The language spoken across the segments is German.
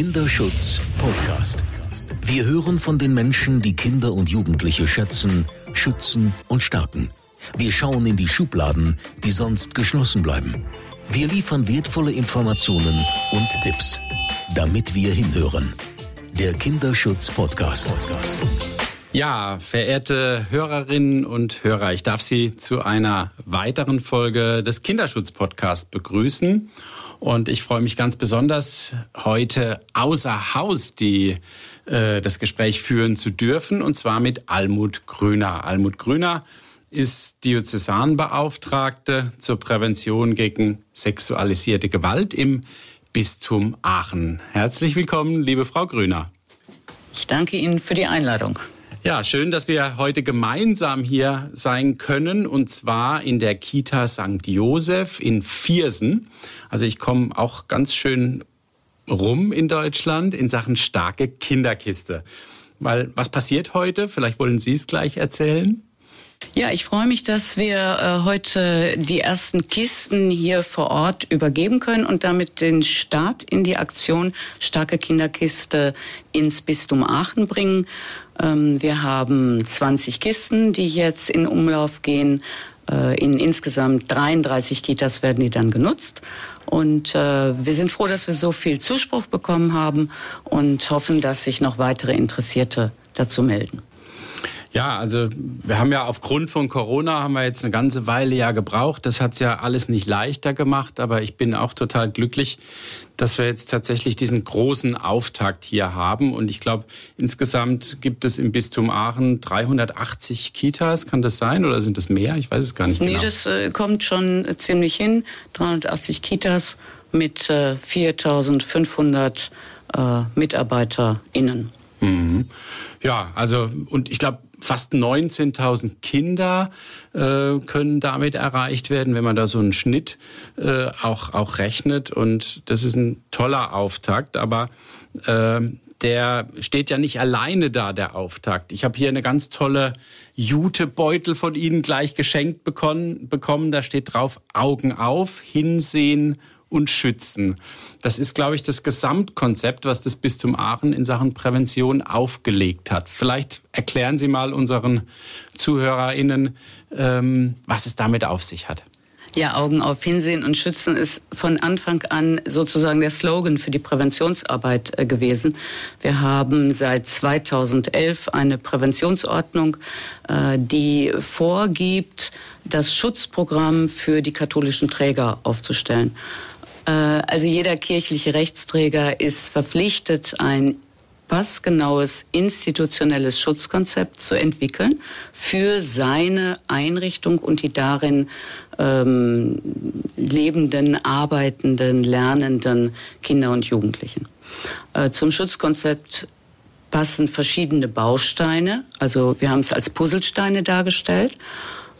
Kinderschutz Podcast. Wir hören von den Menschen, die Kinder und Jugendliche schätzen, schützen und stärken. Wir schauen in die Schubladen, die sonst geschlossen bleiben. Wir liefern wertvolle Informationen und Tipps, damit wir hinhören. Der Kinderschutz Podcast. Ja, verehrte Hörerinnen und Hörer, ich darf Sie zu einer weiteren Folge des Kinderschutz Podcast begrüßen. Und ich freue mich ganz besonders, heute außer Haus die, äh, das Gespräch führen zu dürfen, und zwar mit Almut Grüner. Almut Grüner ist Diözesanbeauftragte zur Prävention gegen sexualisierte Gewalt im Bistum Aachen. Herzlich willkommen, liebe Frau Grüner. Ich danke Ihnen für die Einladung. Ja, schön, dass wir heute gemeinsam hier sein können und zwar in der Kita St. Josef in Viersen. Also ich komme auch ganz schön rum in Deutschland in Sachen starke Kinderkiste. Weil was passiert heute? Vielleicht wollen Sie es gleich erzählen. Ja, ich freue mich, dass wir äh, heute die ersten Kisten hier vor Ort übergeben können und damit den Start in die Aktion Starke Kinderkiste ins Bistum Aachen bringen. Ähm, wir haben 20 Kisten, die jetzt in Umlauf gehen. Äh, in insgesamt 33 Kitas werden die dann genutzt. Und äh, wir sind froh, dass wir so viel Zuspruch bekommen haben und hoffen, dass sich noch weitere Interessierte dazu melden. Ja, also wir haben ja aufgrund von Corona haben wir jetzt eine ganze Weile ja gebraucht. Das hat's ja alles nicht leichter gemacht, aber ich bin auch total glücklich, dass wir jetzt tatsächlich diesen großen Auftakt hier haben. Und ich glaube, insgesamt gibt es im Bistum Aachen 380 Kitas. Kann das sein oder sind das mehr? Ich weiß es gar nicht nee, genau. Nee, das äh, kommt schon ziemlich hin. 380 Kitas mit äh, 4500 äh, MitarbeiterInnen. Mhm. Ja, also und ich glaube, fast 19.000 Kinder äh, können damit erreicht werden, wenn man da so einen Schnitt äh, auch, auch rechnet. Und das ist ein toller Auftakt, aber äh, der steht ja nicht alleine da, der Auftakt. Ich habe hier eine ganz tolle Jutebeutel von Ihnen gleich geschenkt bekommen. bekommen. Da steht drauf Augen auf, hinsehen und schützen. Das ist, glaube ich, das Gesamtkonzept, was das Bistum Aachen in Sachen Prävention aufgelegt hat. Vielleicht erklären Sie mal unseren ZuhörerInnen, ähm, was es damit auf sich hat. Ja, Augen auf Hinsehen und Schützen ist von Anfang an sozusagen der Slogan für die Präventionsarbeit äh, gewesen. Wir haben seit 2011 eine Präventionsordnung, äh, die vorgibt, das Schutzprogramm für die katholischen Träger aufzustellen. Äh, also jeder kirchliche Rechtsträger ist verpflichtet, ein passgenaues institutionelles Schutzkonzept zu entwickeln für seine Einrichtung und die darin ähm, lebenden, arbeitenden, lernenden Kinder und Jugendlichen. Äh, zum Schutzkonzept passen verschiedene Bausteine. Also wir haben es als Puzzlesteine dargestellt.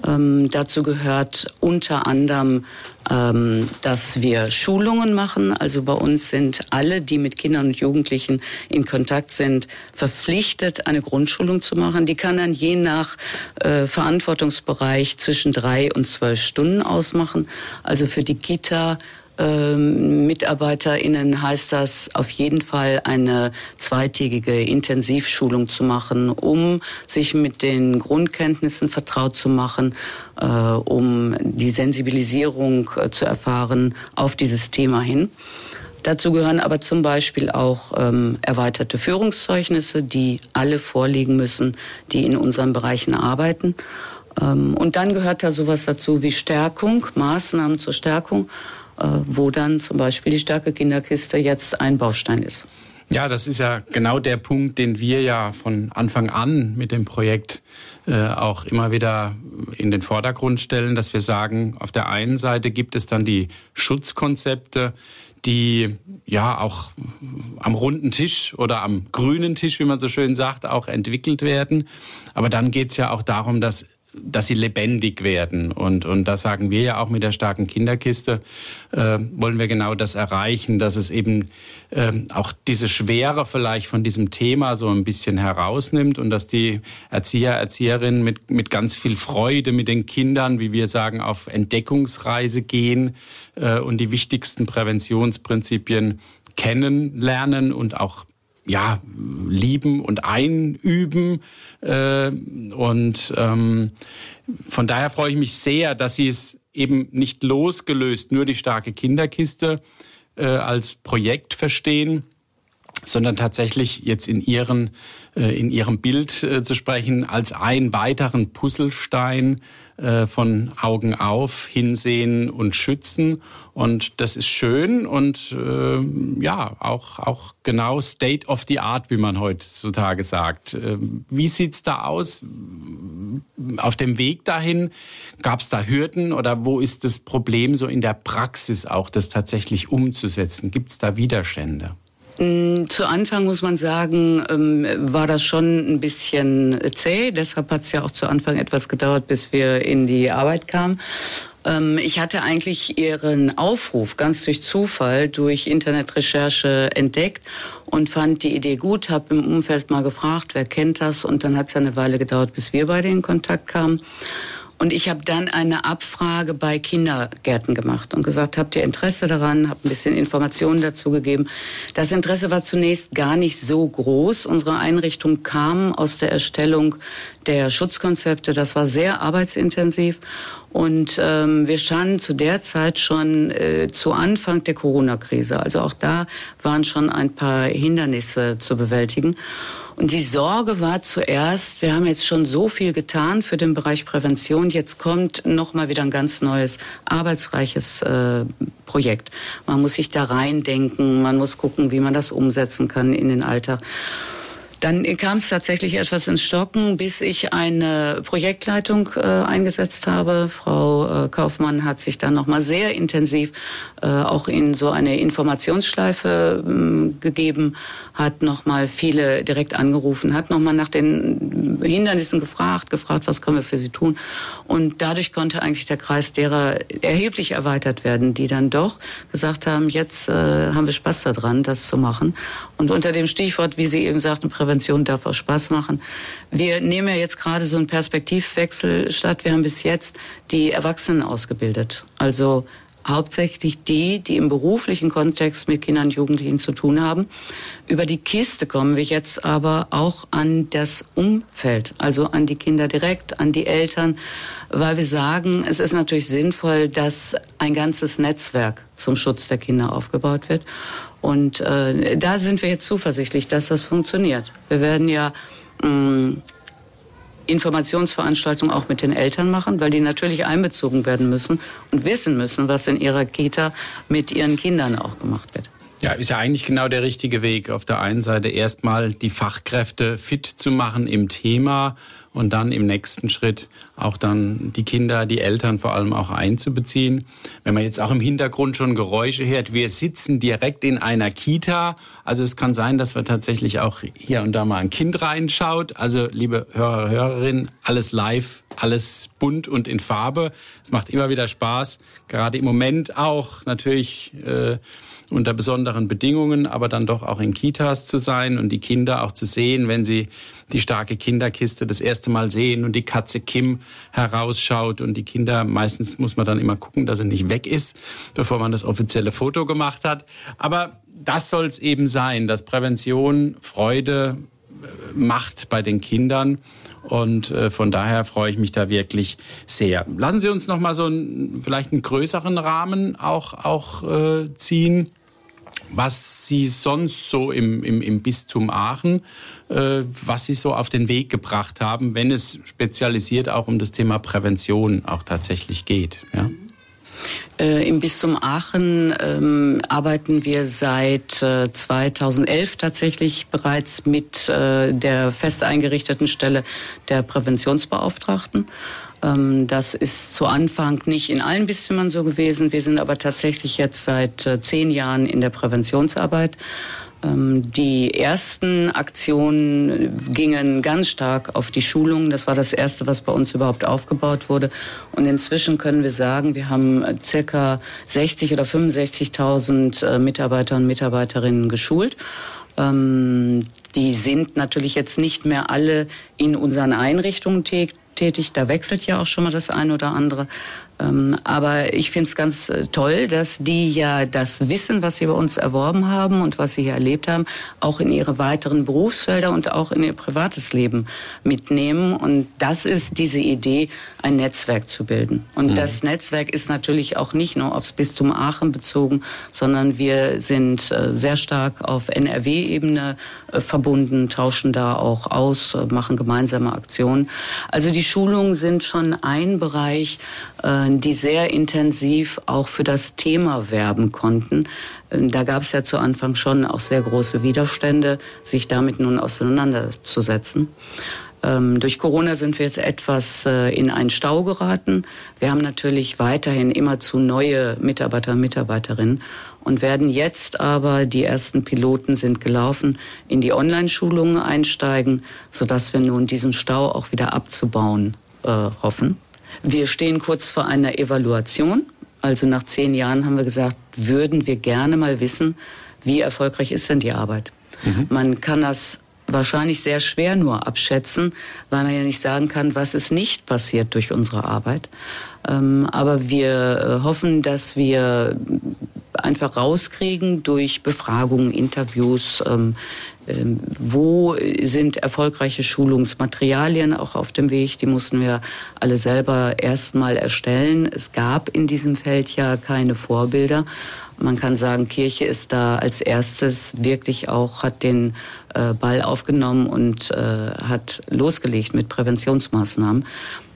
Ähm, dazu gehört unter anderem, ähm, dass wir Schulungen machen. Also bei uns sind alle, die mit Kindern und Jugendlichen in Kontakt sind, verpflichtet, eine Grundschulung zu machen. Die kann dann je nach äh, Verantwortungsbereich zwischen drei und zwölf Stunden ausmachen. Also für die Kita ähm, MitarbeiterInnen heißt das auf jeden Fall eine zweitägige Intensivschulung zu machen, um sich mit den Grundkenntnissen vertraut zu machen, äh, um die Sensibilisierung äh, zu erfahren auf dieses Thema hin. Dazu gehören aber zum Beispiel auch ähm, erweiterte Führungszeugnisse, die alle vorliegen müssen, die in unseren Bereichen arbeiten. Ähm, und dann gehört da sowas dazu wie Stärkung, Maßnahmen zur Stärkung. Äh, wo dann zum Beispiel die starke Kinderkiste jetzt ein Baustein ist. Ja, das ist ja genau der Punkt, den wir ja von Anfang an mit dem Projekt äh, auch immer wieder in den Vordergrund stellen, dass wir sagen, auf der einen Seite gibt es dann die Schutzkonzepte, die ja auch am runden Tisch oder am grünen Tisch, wie man so schön sagt, auch entwickelt werden. Aber dann geht es ja auch darum, dass dass sie lebendig werden. Und, und das sagen wir ja auch mit der starken Kinderkiste, äh, wollen wir genau das erreichen, dass es eben äh, auch diese Schwere vielleicht von diesem Thema so ein bisschen herausnimmt und dass die Erzieher, Erzieherinnen mit, mit ganz viel Freude mit den Kindern, wie wir sagen, auf Entdeckungsreise gehen äh, und die wichtigsten Präventionsprinzipien kennenlernen und auch ja, lieben und einüben. Äh, und ähm, von daher freue ich mich sehr, dass Sie es eben nicht losgelöst, nur die starke Kinderkiste äh, als Projekt verstehen, sondern tatsächlich jetzt in ihren äh, in ihrem Bild äh, zu sprechen als einen weiteren Puzzlestein äh, von Augen auf, hinsehen und schützen und das ist schön und ja auch auch genau State of the Art, wie man heutzutage sagt. Äh, wie sieht's da aus auf dem Weg dahin? Gab es da Hürden oder wo ist das Problem so in der Praxis auch, das tatsächlich umzusetzen? Gibt es da Widerstände? Mm, zu Anfang muss man sagen, ähm, war das schon ein bisschen zäh. Deshalb hat es ja auch zu Anfang etwas gedauert, bis wir in die Arbeit kamen. Ähm, ich hatte eigentlich Ihren Aufruf ganz durch Zufall, durch Internetrecherche entdeckt und fand die Idee gut, habe im Umfeld mal gefragt, wer kennt das und dann hat es eine Weile gedauert, bis wir beide in Kontakt kamen. Und ich habe dann eine Abfrage bei Kindergärten gemacht und gesagt, habt ihr Interesse daran? Habe ein bisschen Informationen dazu gegeben. Das Interesse war zunächst gar nicht so groß. Unsere Einrichtung kam aus der Erstellung der Schutzkonzepte. Das war sehr arbeitsintensiv. Und ähm, wir standen zu der Zeit schon äh, zu Anfang der Corona-Krise. Also auch da waren schon ein paar Hindernisse zu bewältigen. Und die Sorge war zuerst, wir haben jetzt schon so viel getan für den Bereich Prävention, jetzt kommt noch mal wieder ein ganz neues, arbeitsreiches äh, Projekt. Man muss sich da reindenken, man muss gucken, wie man das umsetzen kann in den Alltag. Dann kam es tatsächlich etwas ins Stocken, bis ich eine Projektleitung äh, eingesetzt habe. Frau äh, Kaufmann hat sich dann nochmal sehr intensiv äh, auch in so eine Informationsschleife äh, gegeben, hat nochmal viele direkt angerufen, hat nochmal nach den Hindernissen gefragt, gefragt, was können wir für sie tun. Und dadurch konnte eigentlich der Kreis derer erheblich erweitert werden, die dann doch gesagt haben, jetzt äh, haben wir Spaß daran, das zu machen. Und unter dem Stichwort, wie Sie eben sagten, Prävention darf auch Spaß machen. Wir nehmen ja jetzt gerade so einen Perspektivwechsel statt. Wir haben bis jetzt die Erwachsenen ausgebildet. Also hauptsächlich die, die im beruflichen Kontext mit Kindern und Jugendlichen zu tun haben. Über die Kiste kommen wir jetzt aber auch an das Umfeld, also an die Kinder direkt, an die Eltern, weil wir sagen, es ist natürlich sinnvoll, dass ein ganzes Netzwerk zum Schutz der Kinder aufgebaut wird. Und äh, da sind wir jetzt zuversichtlich, dass das funktioniert. Wir werden ja mh, mm, Informationsveranstaltungen auch mit den Eltern machen, weil die natürlich einbezogen werden müssen und wissen müssen, was in ihrer Kita mit ihren Kindern auch gemacht wird. Ja, ist ja eigentlich genau der richtige Weg. Auf der einen Seite erstmal die Fachkräfte fit zu machen im Thema und dann im nächsten Schritt auch dann die Kinder, die Eltern vor allem auch einzubeziehen. Wenn man jetzt auch im Hintergrund schon Geräusche hört, wir sitzen direkt in einer Kita. Also es kann sein, dass wir tatsächlich auch hier und da mal ein Kind reinschaut. Also liebe Hörer, Hörerinnen, alles live, alles bunt und in Farbe. Es macht immer wieder Spaß. Gerade im Moment auch natürlich. Äh, unter besonderen Bedingungen, aber dann doch auch in Kitas zu sein und die Kinder auch zu sehen, wenn sie die starke Kinderkiste das erste Mal sehen und die Katze Kim herausschaut und die Kinder, meistens muss man dann immer gucken, dass er nicht weg ist, bevor man das offizielle Foto gemacht hat. Aber das soll es eben sein, dass Prävention Freude äh, macht bei den Kindern. Und äh, von daher freue ich mich da wirklich sehr. Lassen Sie uns noch mal so einen, vielleicht einen größeren Rahmen auch, auch äh, ziehen was Sie sonst so im, im, im Bistum Aachen, was Sie so auf den Weg gebracht haben, wenn es spezialisiert auch um das Thema Prävention auch tatsächlich geht. Ja? Äh, Im Bistum Aachen ähm, arbeiten wir seit äh, 2011 tatsächlich bereits mit äh, der fest eingerichteten Stelle der Präventionsbeauftragten. Ähm, das ist zu Anfang nicht in allen Bistümern so gewesen. Wir sind aber tatsächlich jetzt seit äh, zehn Jahren in der Präventionsarbeit. Ähm, die ersten Aktionen gingen ganz stark auf die Schulung. Das war das erste, was bei uns überhaupt aufgebaut wurde. Und inzwischen können wir sagen, wir haben äh, circa 60 oder 65.000 äh, Mitarbeiter und Mitarbeiterinnen geschult. Ähm, die sind natürlich jetzt nicht mehr alle in unseren Einrichtungen tätig. Da wechselt ja auch schon mal das eine oder andere. Ähm, aber ich finde es ganz äh, toll, dass die ja das Wissen, was sie bei uns erworben haben und was sie hier erlebt haben, auch in ihre weiteren Berufsfelder und auch in ihr privates Leben mitnehmen. Und das ist diese Idee, ein Netzwerk zu bilden. Und mhm. das Netzwerk ist natürlich auch nicht nur aufs Bistum Aachen bezogen, sondern wir sind äh, sehr stark auf NRW-Ebene äh, verbunden, tauschen da auch aus, machen gemeinsame Aktionen. Also die Schulungen sind schon ein Bereich, die sehr intensiv auch für das Thema werben konnten. Ähm, da gab es ja zu Anfang schon auch sehr große Widerstände, sich damit nun auseinanderzusetzen. Ähm, durch Corona sind wir jetzt etwas äh, in einen Stau geraten. Wir haben natürlich weiterhin immer zu neue Mitarbeiter und Mitarbeiterinnen und werden jetzt aber, die ersten Piloten sind gelaufen, in die Online-Schulungen einsteigen, sodass wir nun diesen Stau auch wieder abzubauen äh, hoffen. Wir stehen kurz vor einer Evaluation. Also nach zehn Jahren haben wir gesagt, würden wir gerne mal wissen, wie erfolgreich ist denn die Arbeit. Mhm. Man kann das wahrscheinlich sehr schwer nur abschätzen, weil man ja nicht sagen kann, was ist nicht passiert durch unsere Arbeit. Ähm, aber wir äh, hoffen, dass wir einfach rauskriegen durch Befragungen, Interviews, ähm, wo sind erfolgreiche Schulungsmaterialien auch auf dem Weg? Die mussten wir alle selber erstmal erstellen. Es gab in diesem Feld ja keine Vorbilder. Man kann sagen, Kirche ist da als erstes wirklich auch, hat den äh, Ball aufgenommen und äh, hat losgelegt mit Präventionsmaßnahmen.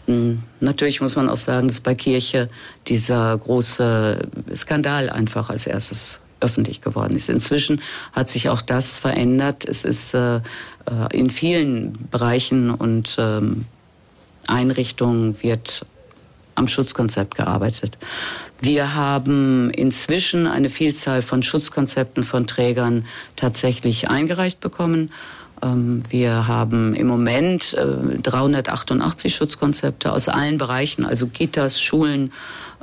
Hm, natürlich muss man auch sagen, dass bei Kirche dieser große Skandal einfach als erstes öffentlich geworden ist. Inzwischen hat sich auch das verändert. Es ist äh, äh, in vielen Bereichen und ähm, Einrichtungen wird am Schutzkonzept gearbeitet. Wir haben inzwischen eine Vielzahl von Schutzkonzepten von Trägern tatsächlich eingereicht bekommen. Ähm, wir haben im Moment 388 äh, Schutzkonzepte aus allen Bereichen, also Kitas, Schulen,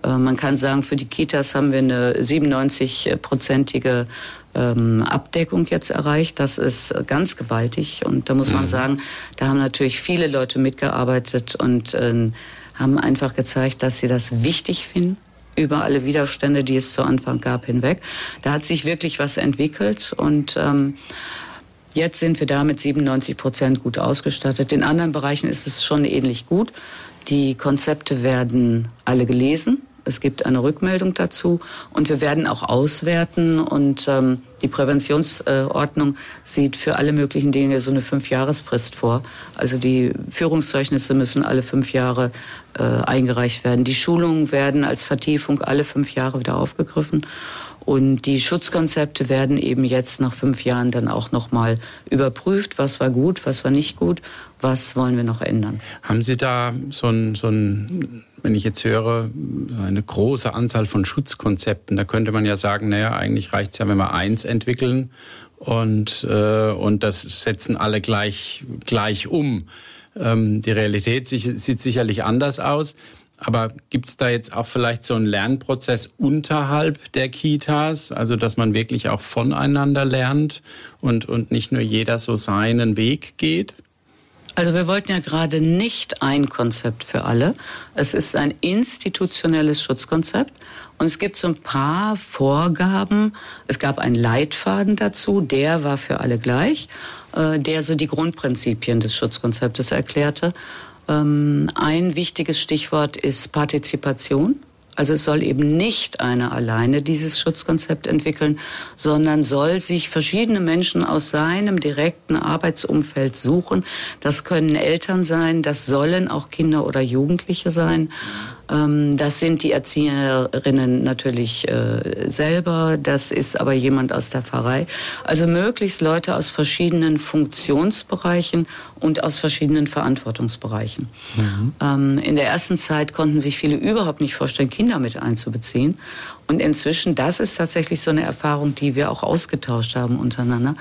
man kann sagen, für die Kitas haben wir eine 97-prozentige ähm, Abdeckung jetzt erreicht. Das ist ganz gewaltig. Und da muss mhm. man sagen, da haben natürlich viele Leute mitgearbeitet und äh, haben einfach gezeigt, dass sie das wichtig finden über alle Widerstände, die es zu Anfang gab, hinweg. Da hat sich wirklich was entwickelt und ähm, jetzt sind wir da mit 97 Prozent gut ausgestattet. In anderen Bereichen ist es schon ähnlich gut. Die Konzepte werden alle gelesen. Es gibt eine Rückmeldung dazu und wir werden auch auswerten und ähm, die Präventionsordnung sieht für alle möglichen Dinge so eine Fünfjahresfrist vor. Also die Führungszeugnisse müssen alle fünf Jahre äh, eingereicht werden. Die Schulungen werden als Vertiefung alle fünf Jahre wieder aufgegriffen. Und die Schutzkonzepte werden eben jetzt nach fünf Jahren dann auch nochmal überprüft, was war gut, was war nicht gut, was wollen wir noch ändern. Haben Sie da so ein, so ein wenn ich jetzt höre, eine große Anzahl von Schutzkonzepten, da könnte man ja sagen, naja, eigentlich reicht es ja, wenn wir eins entwickeln und, äh, und das setzen alle gleich, gleich um. Ähm, die Realität sieht sicherlich anders aus. Aber gibt es da jetzt auch vielleicht so einen Lernprozess unterhalb der Kitas, also dass man wirklich auch voneinander lernt und, und nicht nur jeder so seinen Weg geht? Also wir wollten ja gerade nicht ein Konzept für alle. Es ist ein institutionelles Schutzkonzept und es gibt so ein paar Vorgaben. Es gab einen Leitfaden dazu, der war für alle gleich, äh, der so die Grundprinzipien des Schutzkonzeptes erklärte. Ähm, ein wichtiges Stichwort ist Partizipation. Also es soll eben nicht einer alleine dieses Schutzkonzept entwickeln, sondern soll sich verschiedene Menschen aus seinem direkten Arbeitsumfeld suchen. Das können Eltern sein, das sollen auch Kinder oder Jugendliche sein. Ähm, das sind die Erzieherinnen natürlich äh, selber, das ist aber jemand aus der Pfarrei. Also möglichst Leute aus verschiedenen Funktionsbereichen und aus verschiedenen Verantwortungsbereichen. Mhm. Ähm, in der ersten Zeit konnten sich viele überhaupt nicht vorstellen, Kinder mit einzubeziehen. Und inzwischen, das ist tatsächlich so eine Erfahrung, die wir auch ausgetauscht haben untereinander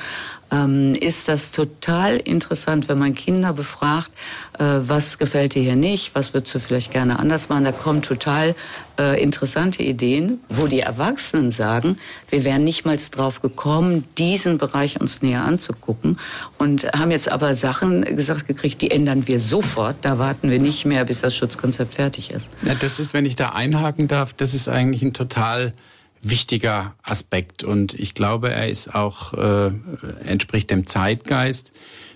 ähm, ist das total interessant, wenn man Kinder befragt, äh, was gefällt dir hier nicht, was würdest du vielleicht gerne anders machen. Da kommen total äh, interessante Ideen, wo die Erwachsenen sagen, wir wären nicht mal drauf gekommen, diesen Bereich uns näher anzugucken und haben jetzt aber Sachen gesagt gekriegt, die ändern wir sofort. Da warten wir nicht mehr, bis das Schutzkonzept fertig ist. Ja, das ist, wenn ich da einhaken darf, das ist eigentlich ein total wichtiger Aspekt und ich glaube, er ist auch äh, entspricht dem Zeitgeist.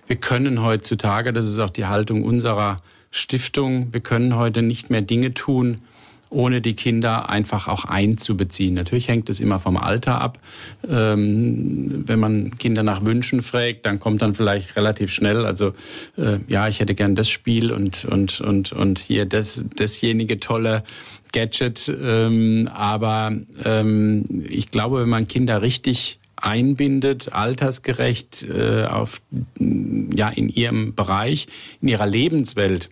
Wir können heutzutage, das ist auch die Haltung unserer Stiftung, wir können heute nicht mehr Dinge tun, ohne die Kinder einfach auch einzubeziehen. Natürlich hängt es immer vom Alter ab. Ähm, wenn man Kinder nach Wünschen fragt, dann kommt dann vielleicht relativ schnell, also äh, ja, ich hätte gern das Spiel und und und und hier das dasjenige tolle Gadget. Ähm, aber ähm, ich glaube, wenn man Kinder richtig einbindet, altersgerecht äh, auf ja in ihrem Bereich, in ihrer Lebenswelt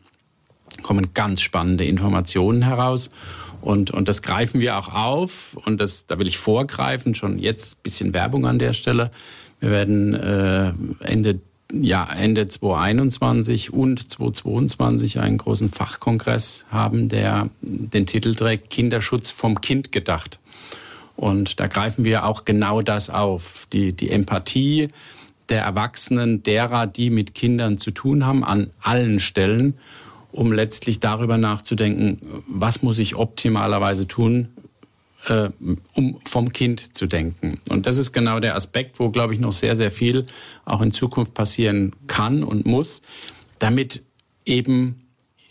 kommen ganz spannende Informationen heraus. Und, und das greifen wir auch auf. Und das, da will ich vorgreifen, schon jetzt ein bisschen Werbung an der Stelle. Wir werden äh, Ende, ja, Ende 2021 und 2022 einen großen Fachkongress haben, der den Titel trägt Kinderschutz vom Kind gedacht. Und da greifen wir auch genau das auf. Die, die Empathie der Erwachsenen, derer, die mit Kindern zu tun haben, an allen Stellen um letztlich darüber nachzudenken, was muss ich optimalerweise tun, äh, um vom Kind zu denken. Und das ist genau der Aspekt, wo, glaube ich, noch sehr, sehr viel auch in Zukunft passieren kann und muss, damit eben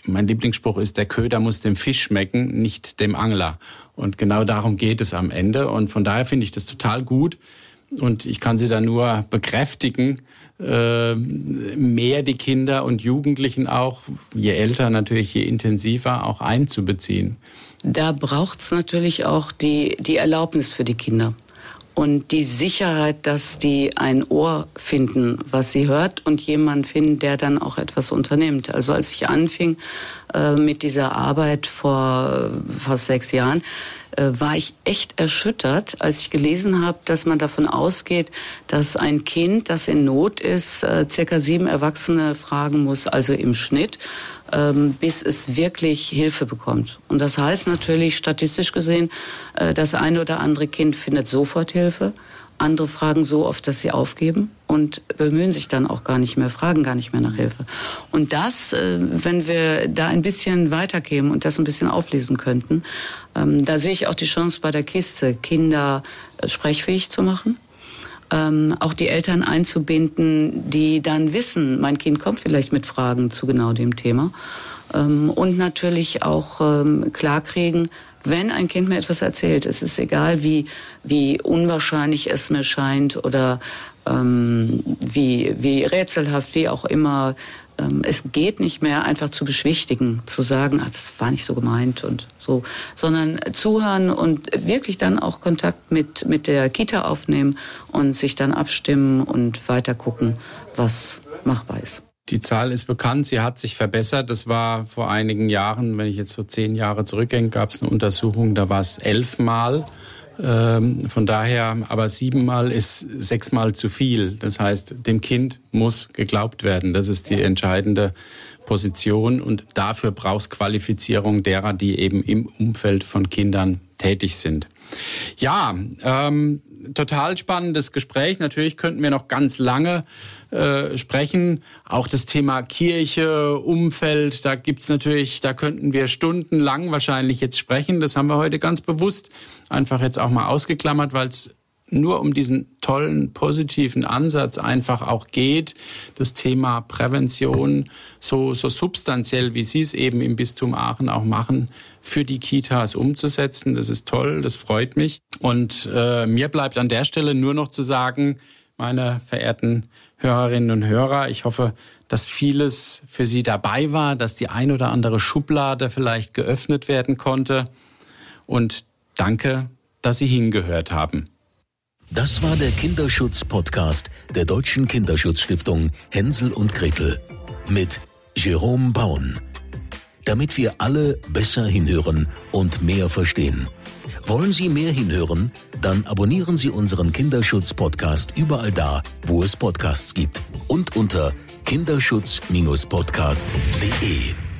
mein Lieblingsspruch ist, der Köder muss dem Fisch schmecken, nicht dem Angler. Und genau darum geht es am Ende. Und von daher finde ich das total gut. Und ich kann Sie da nur bekräftigen, mehr die Kinder und Jugendlichen auch, je älter natürlich, je intensiver auch einzubeziehen. Da braucht es natürlich auch die, die Erlaubnis für die Kinder und die Sicherheit, dass die ein Ohr finden, was sie hört und jemand finden, der dann auch etwas unternimmt. Also als ich anfing äh, mit dieser Arbeit vor fast sechs Jahren, war ich echt erschüttert, als ich gelesen habe, dass man davon ausgeht, dass ein Kind, das in Not ist, äh, circa sieben Erwachsene fragen muss, also im Schnitt, ähm, bis es wirklich Hilfe bekommt. Und das heißt natürlich statistisch gesehen, äh, das eine oder andere Kind findet sofort Hilfe. Andere fragen so oft, dass sie aufgeben und bemühen sich dann auch gar nicht mehr, fragen gar nicht mehr nach Hilfe. Und das, äh, wenn wir da ein bisschen weiterkämen und das ein bisschen auflesen könnten, ähm, da sehe ich auch die Chance bei der Kiste, Kinder äh, sprechfähig zu machen. Ähm, auch die Eltern einzubinden, die dann wissen, mein Kind kommt vielleicht mit Fragen zu genau dem Thema. Ähm, und natürlich auch klarkriegen, wenn ein Kind mir etwas erzählt, es ist egal, wie, wie unwahrscheinlich es mir scheint oder ähm, wie, wie rätselhaft, wie auch immer, ähm, es geht nicht mehr einfach zu beschwichtigen, zu sagen, ach, das war nicht so gemeint und so, sondern zuhören und wirklich dann auch Kontakt mit, mit der Kita aufnehmen und sich dann abstimmen und weiter gucken, was machbar ist. Die Zahl ist bekannt, sie hat sich verbessert. Das war vor einigen Jahren, wenn ich jetzt so zehn Jahre zurückgehe, gab es eine Untersuchung, da war es elfmal. Ähm, von daher, aber siebenmal ist sechsmal zu viel. Das heißt, dem Kind muss geglaubt werden. Das ist die entscheidende Position und dafür braucht es Qualifizierung derer, die eben im Umfeld von Kindern tätig sind. Ja, ähm, total spannendes Gespräch. Natürlich könnten wir noch ganz lange äh, sprechen. Auch das Thema Kirche, Umfeld, da gibt's natürlich, da könnten wir stundenlang wahrscheinlich jetzt sprechen. Das haben wir heute ganz bewusst einfach jetzt auch mal ausgeklammert, weil es nur um diesen tollen, positiven Ansatz einfach auch geht, das Thema Prävention so, so substanziell, wie Sie es eben im Bistum Aachen auch machen, für die Kitas umzusetzen. Das ist toll, das freut mich. Und äh, mir bleibt an der Stelle nur noch zu sagen, meine verehrten Hörerinnen und Hörer, ich hoffe, dass vieles für Sie dabei war, dass die ein oder andere Schublade vielleicht geöffnet werden konnte. Und danke, dass Sie hingehört haben. Das war der Kinderschutz-Podcast der Deutschen Kinderschutzstiftung Hänsel und Gretel mit Jerome Baun. Damit wir alle besser hinhören und mehr verstehen. Wollen Sie mehr hinhören? Dann abonnieren Sie unseren Kinderschutz-Podcast überall da, wo es Podcasts gibt und unter kinderschutz-podcast.de.